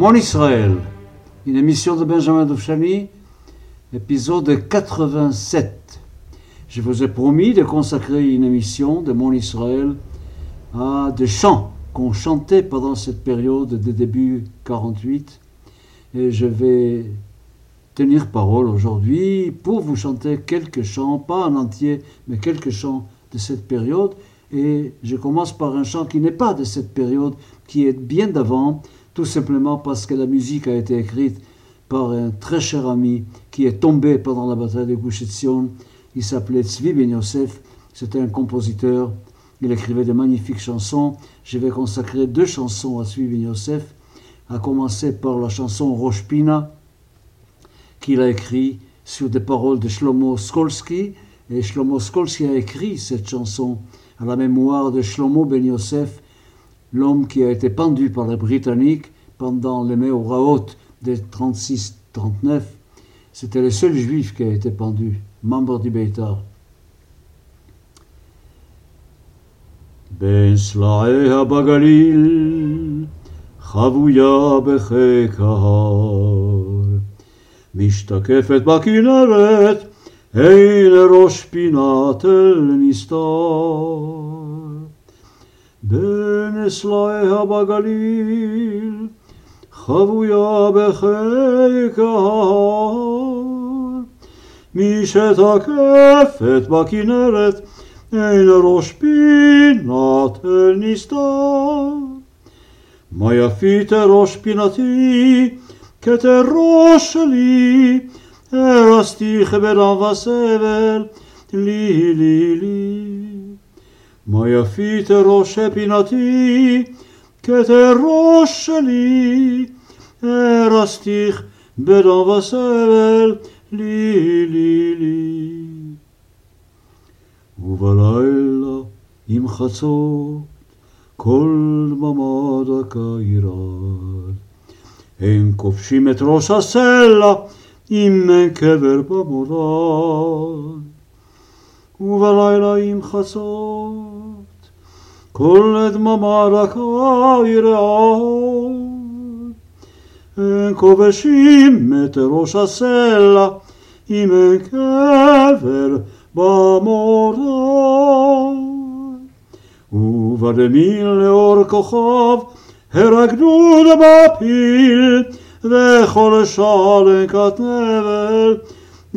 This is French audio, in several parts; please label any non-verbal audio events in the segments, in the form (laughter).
Mon Israël, une émission de Benjamin Doufchani, épisode 87. Je vous ai promis de consacrer une émission de Mon Israël à des chants qu'on chantait pendant cette période de début 48. Et je vais tenir parole aujourd'hui pour vous chanter quelques chants, pas en entier, mais quelques chants de cette période. Et je commence par un chant qui n'est pas de cette période, qui est bien d'avant, tout simplement parce que la musique a été écrite par un très cher ami qui est tombé pendant la bataille de Gush Il s'appelait Tzvi Ben Yosef, c'était un compositeur, il écrivait de magnifiques chansons. Je vais consacrer deux chansons à Tzvi Ben Yosef, à commencer par la chanson Roshpina, qu'il a écrit sur des paroles de Shlomo Skolsky. Et Shlomo Skolsky a écrit cette chanson à la mémoire de Shlomo Ben Yosef, l'homme qui a été pendu par les Britanniques pendant les Meoraot de 36-39. C'était le seul juif qui a été pendu, membre du Beitar. בין סלעיה בגליל, חבויה בחיק ההר, משתקפת בכנרת, אין ראש פינת אל נסתר. نسلائها بغليل خبويا بخيكها میشه کفت با کنرت این روش بینات نیستا ما یفیت روش بیناتی که تر روش لی راستی خبران و سبل لی لی لی מה יפית ראש פינתי, כתר ראש שלי, הרסתיך ברב וסבל, לי לי לי. ובלילה עם חצות כל דממה דקה ירד. הם כובשים את ראש הסלע אין קבר במורד. ובלילה עם חצות כל דממה דקה ירד. הם כובשים את ראש הסלע אם אין קבר במורד. ובדמיל לאור כוכב הרקדו במפיל וכל שלקת נבל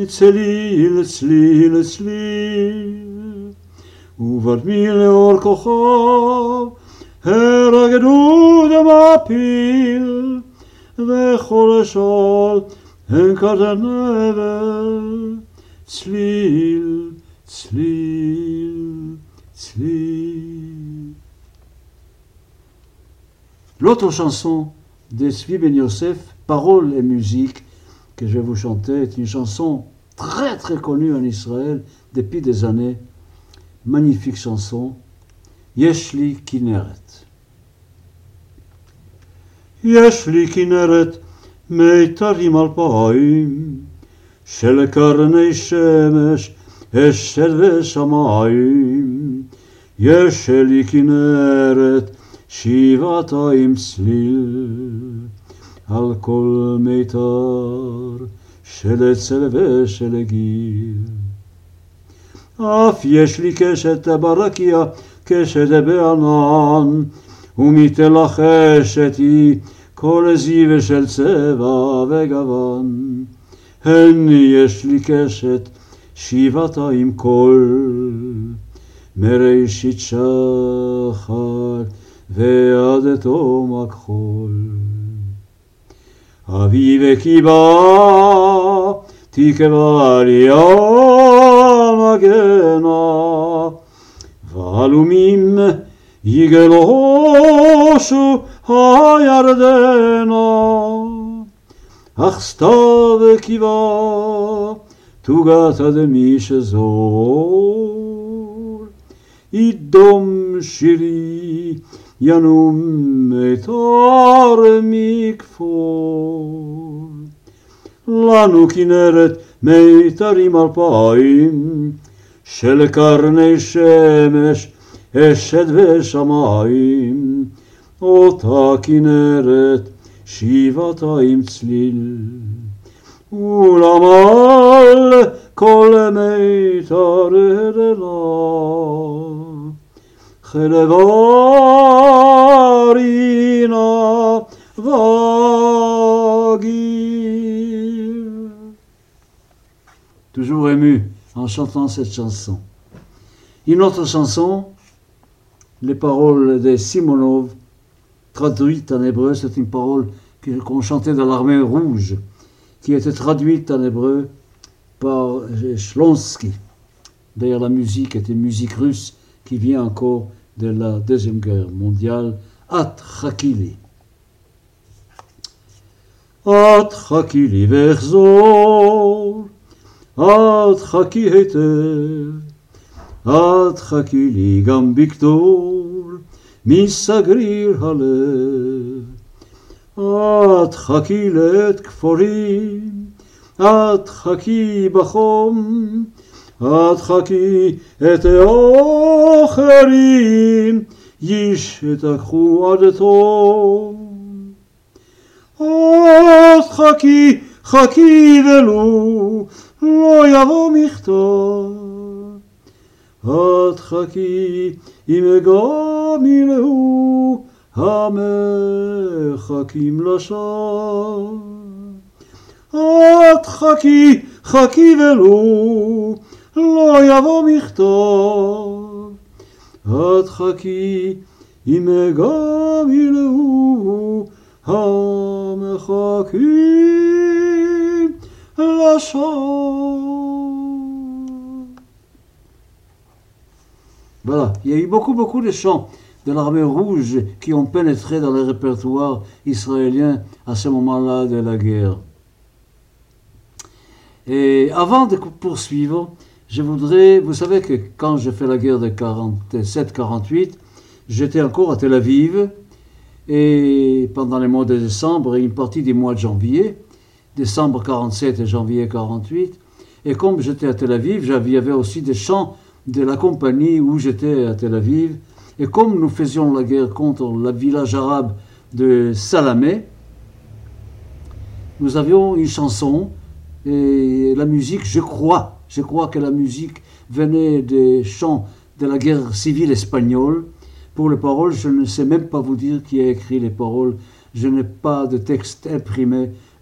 צליל צליל צליל ובדמיל לאור כוכב הרקדו במפיל וכל שלקת נבל צליל צליל צליל L'autre chanson de Svi Ben Yosef, Paroles et musique, que je vais vous chanter, est une chanson très très connue en Israël depuis des années. Magnifique chanson. Yeshli Kineret. Yeshli Kineret, מיתרים אלפיים, של קרני שמש, אשת ושמיים. יש לי כנרת, שבעתיים צליל, על כל מיתר של אצל ושל גיל. אף יש לי קשת ברקיע, קשת בענן, ומתלחשת היא כל זיו של צבע וגוון. הן יש לי קשת שבעתיים קול, מראשית שחר ועד תום הכחול. אביב כי בא תקבע לי המגנה, ועלומים יגלושו הירדנה. אך סתיו קיבה תוגת אדמי שזור. ידום שירי ינום מיתר מכפור. לנו כנרת מיתרים אלפיים, של קרני שמש, אשת ושמיים. אותה כנרת שבעתיים צליל. ולמל כל מיתר אדלה, חלברינה en chantant cette chanson. Une autre chanson, les paroles de Simonov, traduites en hébreu, c'est une parole qu'on chantait dans l'armée rouge, qui était traduite en hébreu par Shlonsky. D'ailleurs, la musique était musique russe qui vient encore de la Deuxième Guerre mondiale, At Chakili. At verzor, At Chaki היטב, את חכי לי גם בגדול, מסגריר הלב. את חכי לעת כפורים, את חכי בחום, את חכי את האחרים, ישתכחו עד תום. את חכי, חכי ולו, לא יבוא מכתב. את חכי עם גמילהו המחכים לשווא. את חכי, חכי ולו, לא יבוא מכתב. את חכי עם גמילהו המחכים la chant. Voilà, il y a eu beaucoup, beaucoup de chants de l'armée rouge qui ont pénétré dans le répertoire israélien à ce moment-là de la guerre. Et avant de poursuivre, je voudrais, vous savez que quand j'ai fait la guerre de 47-48, j'étais encore à Tel Aviv, et pendant les mois de décembre et une partie des mois de janvier, décembre 47 et janvier 48, et comme j'étais à Tel Aviv, il y avait aussi des chants de la compagnie où j'étais à Tel Aviv. Et comme nous faisions la guerre contre le village arabe de Salamé, nous avions une chanson et la musique, je crois, je crois que la musique venait des chants de la guerre civile espagnole. Pour les paroles, je ne sais même pas vous dire qui a écrit les paroles. Je n'ai pas de texte imprimé.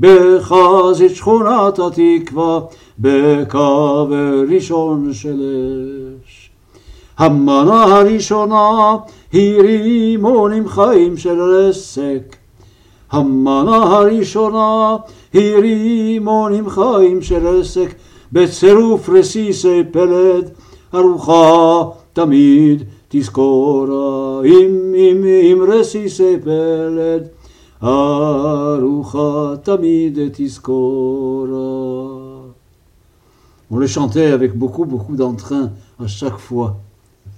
בחזית שכונת התקווה בקו ראשון של אש. המנה הראשונה היא רימונים חיים של רסק. המנה הראשונה היא רימונים חיים של רסק, בצירוף רסיסי פלד, ארוחה תמיד תזכורה, עם, עם, עם רסיסי פלד, On le chantait avec beaucoup, beaucoup d'entrain à chaque fois.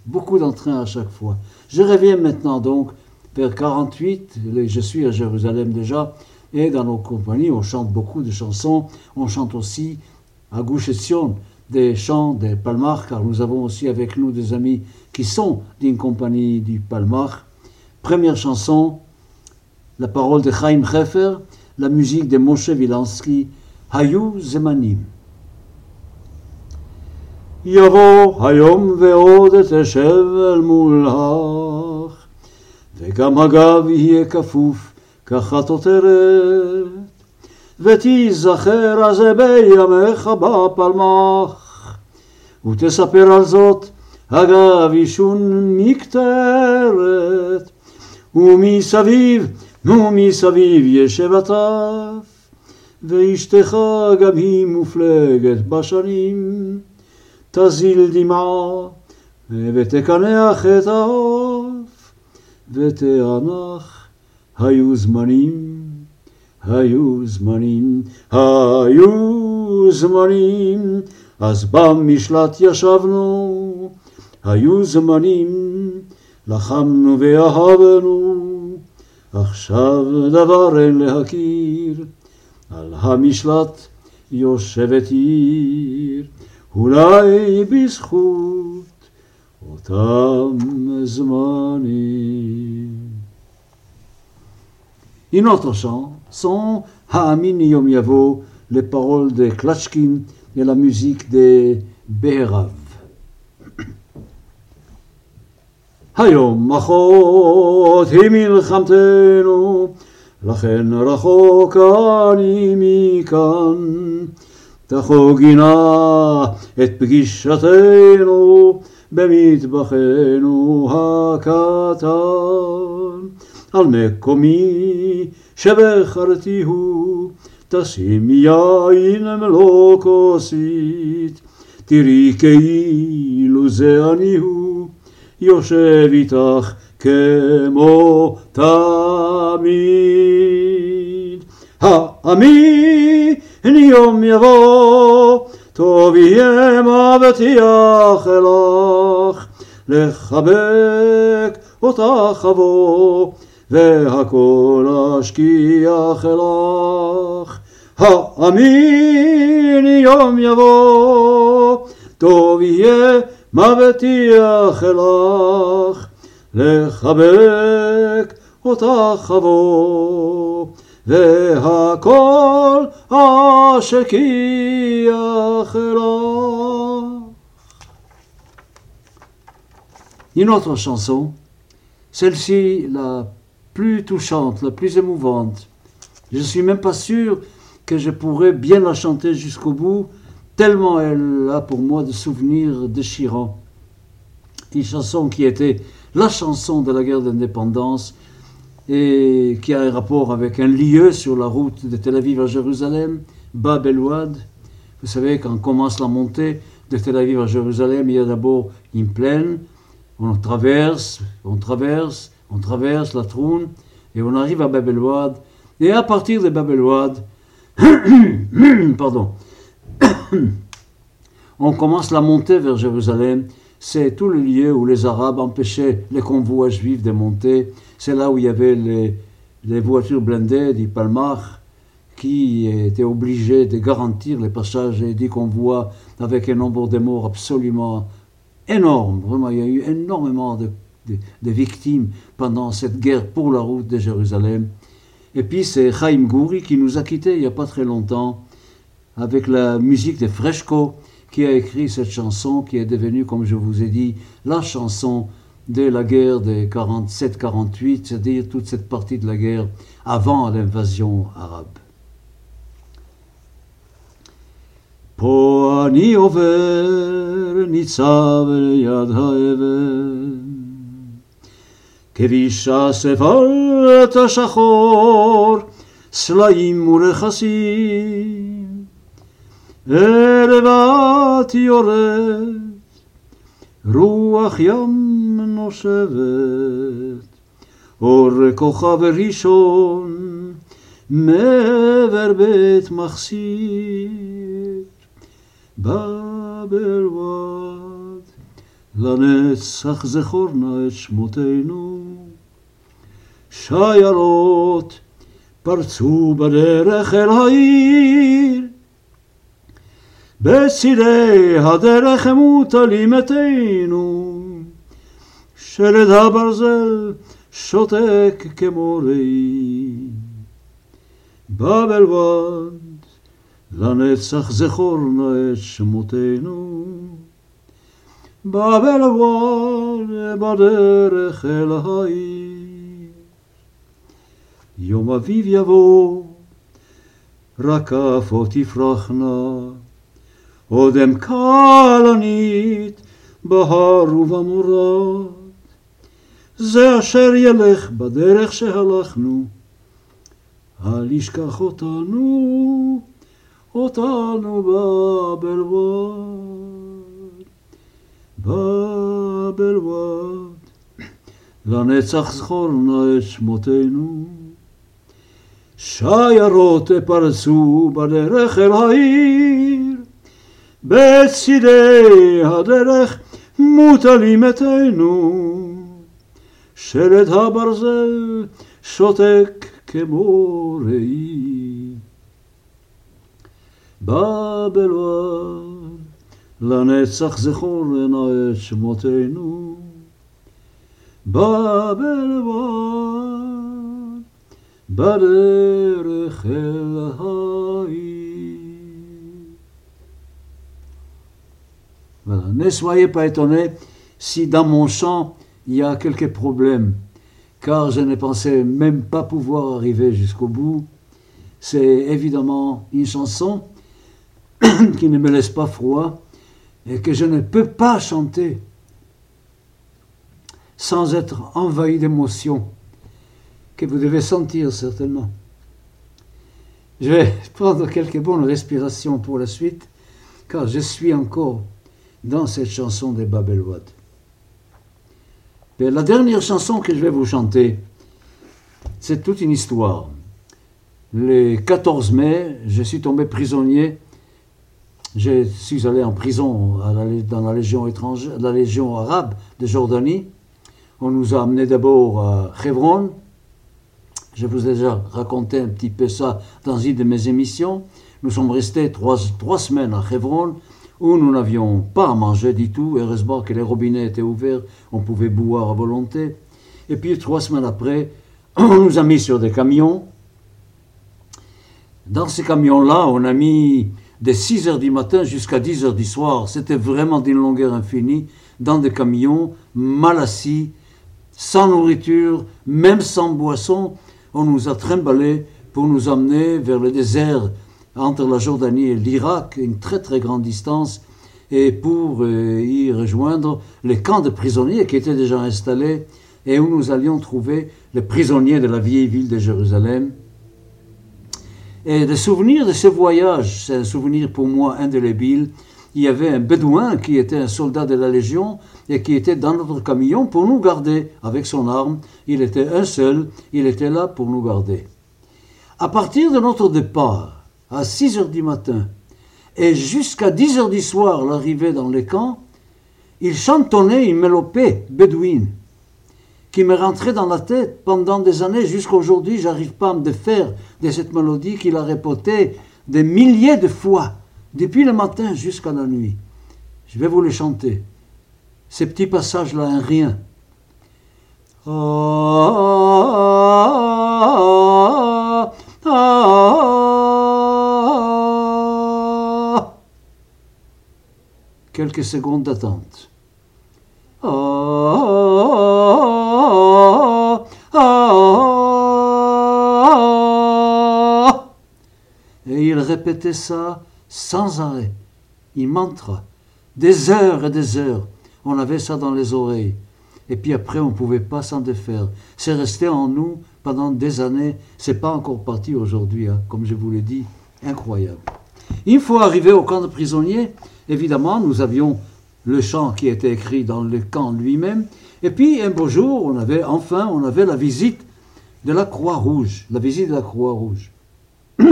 Beaucoup d'entrain à chaque fois. Je reviens maintenant donc vers 48. Je suis à Jérusalem déjà. Et dans nos compagnies, on chante beaucoup de chansons. On chante aussi à Gush Etzion des chants des Palmar, car nous avons aussi avec nous des amis qui sont d'une compagnie du Palmar. Première chanson, la parole de Chaim Hefer, la musique de Moshe Wilansky, Hayu Zemanim. יבוא היום ועוד תשב אל מולך, וגם הגב יהיה כפוף כחטוטרת, ותיזכר אז בימיך בפלמח, ותספר על זאת הגב עישון מקטרת, ומסביב, ומסביב ישב הטף, ואשתך גם היא מופלגת בשנים. תזיל דמעה, ותקנח את העוף, ותענח. היו זמנים, היו זמנים, היו זמנים, אז במשלט ישבנו, היו זמנים, לחמנו ואהבנו, עכשיו דבר אין להכיר, על המשלט יושבת עיר, אולי בזכות אותם זמנים. Une autre chant sont Ha'amin Yom Yavo, les paroles de Klachkin et la musique de Beherav. היום אחות היא מלחמתנו, לכן רחוק אני מכאן. תחוגינה את פגישתנו במטבחנו הקטן. על מקומי שבחרתיהו, תשים יין מלוא כוסית, תראי כאילו זה אני הוא, יושב איתך כמו תמיד. האמין יום יבוא, טוב יהיה מבטיח אלך, לחבק אותך אבוא. והכל אשכיח לך. האמין יום יבוא, טוב יהיה מבטיח לך, לחבק אותך אבוא, והכל אשכיח לך. Une autre chanson, celle-ci, la plus touchante, la plus émouvante. Je ne suis même pas sûr que je pourrais bien la chanter jusqu'au bout, tellement elle a pour moi de souvenirs déchirants. Une chanson qui était la chanson de la guerre d'indépendance et qui a un rapport avec un lieu sur la route de Tel Aviv à Jérusalem, Bab el. Vous savez, quand commence la montée de Tel Aviv à Jérusalem, il y a d'abord une plaine, on traverse, on traverse, on traverse la Troune et on arrive à Babelwad. Et à partir de Babelwad, (coughs) pardon, (coughs) on commence la montée vers Jérusalem. C'est tout le lieu où les Arabes empêchaient les convois juifs de monter. C'est là où il y avait les, voitures blindées du Palmach qui étaient obligées de garantir les passages des convois avec un nombre de morts absolument énorme. Vraiment, il y a eu énormément de de, victimes pendant cette guerre pour la route de Jérusalem. Et puis c'est Chaim Gouri qui nous a quittés il n'y a pas très longtemps avec la musique de Freshko qui a écrit cette chanson qui est devenue, comme je vous ai dit, la chanson de la guerre de 47-48, c'est-à-dire toute cette partie de la guerre avant l'invasion arabe. כביש הסבלת השחור, סלעים ורכסים. את יורד, רוח ים נושבת, אור כוכב ראשון, מעבר בית מחסיר. בבל לנצח זכור נא את שמותינו. שיירות פרצו בדרך אל העיר, בצידי הדרך מוטלים מתינו, שלד הברזל שותק כמו ראי. בבלבד לנצח זכור נא את שמותינו. בבלבון בדרך אל העיר. יום אביב יבוא, רקפות תפרחנה, אודם כלנית בהר ובמורד. זה אשר ילך בדרך שהלכנו, אל ישכח אותנו, אותנו בבלבון. בבלוות, לנצח זכור נא את שמותינו. שיירות פרצו בדרך אל העיר, בצידי הדרך מוטלים מתינו, שלט הברזל שותק כמו ראי. בבלווד לנצח זכור נא את שמותינו. בבלווד בדרך אל העיר. Ne soyez pas étonnés si dans mon chant il y a quelques problèmes, car je ne pensais même pas pouvoir arriver jusqu'au bout. C'est évidemment une chanson (clears throat) qui ne me laisse pas froid et que je ne peux pas chanter sans être envahi d'émotions que vous devez sentir certainement. Je vais (laughs) prendre quelques bonnes respirations pour la suite, car je suis encore dans cette chanson des Babelwad. La dernière chanson que je vais vous chanter, c'est toute une histoire. Le 14 mai, je suis tombé prisonnier. Je suis allé en prison dans la légion étrangère, la légion arabe de Jordanie. On nous a amenés d'abord à Hebron. Je vous ai déjà raconté un petit peu ça dans une de mes émissions. Nous sommes restés trois, trois semaines à Hebron où nous n'avions pas à manger du tout. Heureusement que les robinets étaient ouverts, on pouvait boire à volonté. Et puis trois semaines après, (clears throat) on nous a mis sur des camions. Dans ces camions-là, on a mis de 6 heures du matin jusqu'à 10 heures du soir. C'était vraiment d'une longueur infinie, dans des camions, mal assis, sans nourriture, même sans boisson. On nous a trimballés pour nous emmener vers le désert entre la Jordanie et l'Irak, une très très grande distance, et pour euh, y rejoindre les camps de prisonniers qui étaient déjà installés et où nous allions trouver les prisonniers de la vieille ville de Jérusalem. Et le souvenir de ce voyage, c'est un souvenir pour moi indélébile. Il y avait un bédouin qui était un soldat de la Légion et qui était dans notre camion pour nous garder avec son arme. Il était un seul, il était là pour nous garder. À partir de notre départ, à 6 heures du matin et jusqu'à 10 heures du soir, l'arrivée dans les camps, il chantonnait une mélopée bédouine qui me rentrait dans la tête pendant des années. Jusqu'à aujourd'hui, j'arrive pas à me défaire de cette mélodie qu'il a répétée des milliers de fois, depuis le matin jusqu'à la nuit. Je vais vous le chanter. Ces petits passages-là, un rien. Ah, ah, ah, Quelques secondes d'attente. Et il répétait ça sans arrêt. Il mantra. Des heures et des heures. On avait ça dans les oreilles. Et puis après, on ne pouvait pas s'en défaire. C'est resté en nous pendant des années. C'est pas encore parti aujourd'hui, hein, comme je vous l'ai dit. Incroyable. Une fois arrivé au camp de prisonniers, évidemment, nous avions le chant qui était écrit dans le camp lui-même. Et puis, un beau jour, on avait enfin, on avait la visite de la Croix-Rouge. La visite de la Croix-Rouge. (clears throat)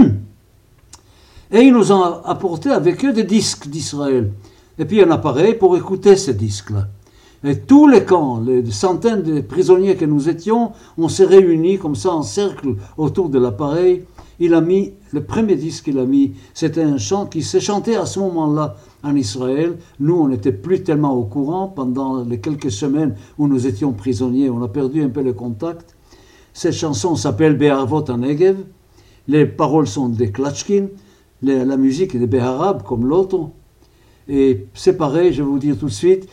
Et ils nous ont apporté avec eux des disques d'Israël. Et puis un appareil pour écouter ces disques-là. Et tous les camps, les centaines de prisonniers que nous étions, on s'est réunis comme ça en cercle autour de l'appareil. Il a mis, le premier disque qu'il a mis, c'était un chant qui s'est chanté à ce moment-là en Israël. Nous, on n'était plus tellement au courant pendant les quelques semaines où nous étions prisonniers. On a perdu un peu le contact. Cette chanson s'appelle Be'arvot Negev. Les paroles sont des Klatchkin la musique est des Béharab comme l'autre. Et c'est pareil, je vais vous dire tout de suite,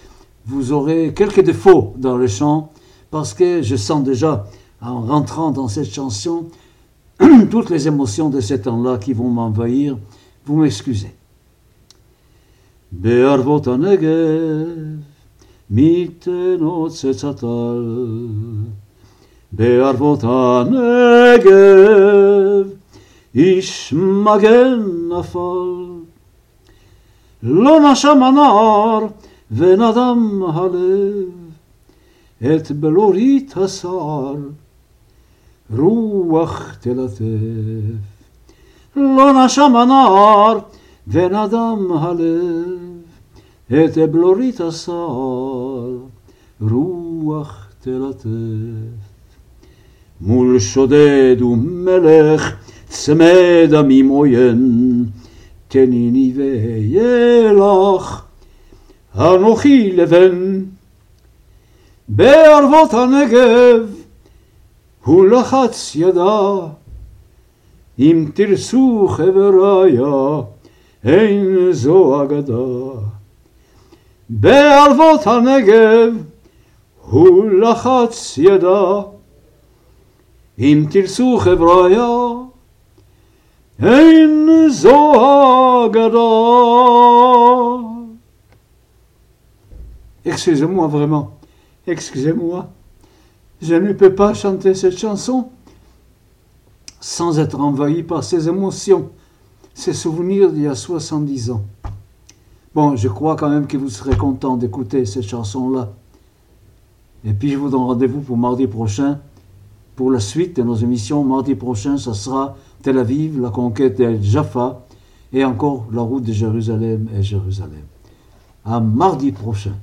vous aurez quelques défauts dans le chant, parce que je sens déjà, en rentrant dans cette chanson, (clears throat) toutes les émotions de ce temps-là qui vont m'envahir. Vous m'excusez. איש מגן נפל. לא נשם הנער ונדם הלב את בלורית הסער, רוח תלטף. לא נשם הנער ונדם הלב את בלורית הסל, רוח תלטף. מול שודד ומלך צמא דמים עוין, תניני ואהיה לך, אנוכי לבן. בערבות הנגב הוא לחץ ידה, אם תרצו חבריה, אין זו אגדה. בערבות הנגב הוא לחץ ידה, אם תרצו חבריה, אין זו אגדה. Excusez-moi vraiment, excusez-moi, je ne peux pas chanter cette chanson sans être envahi par ces émotions, ces souvenirs d'il y a 70 ans. Bon, je crois quand même que vous serez content d'écouter cette chanson-là. Et puis je vous donne rendez-vous pour mardi prochain. Pour la suite de nos émissions, mardi prochain, ça sera Tel Aviv, la conquête de Jaffa et encore la route de Jérusalem et Jérusalem. À mardi prochain.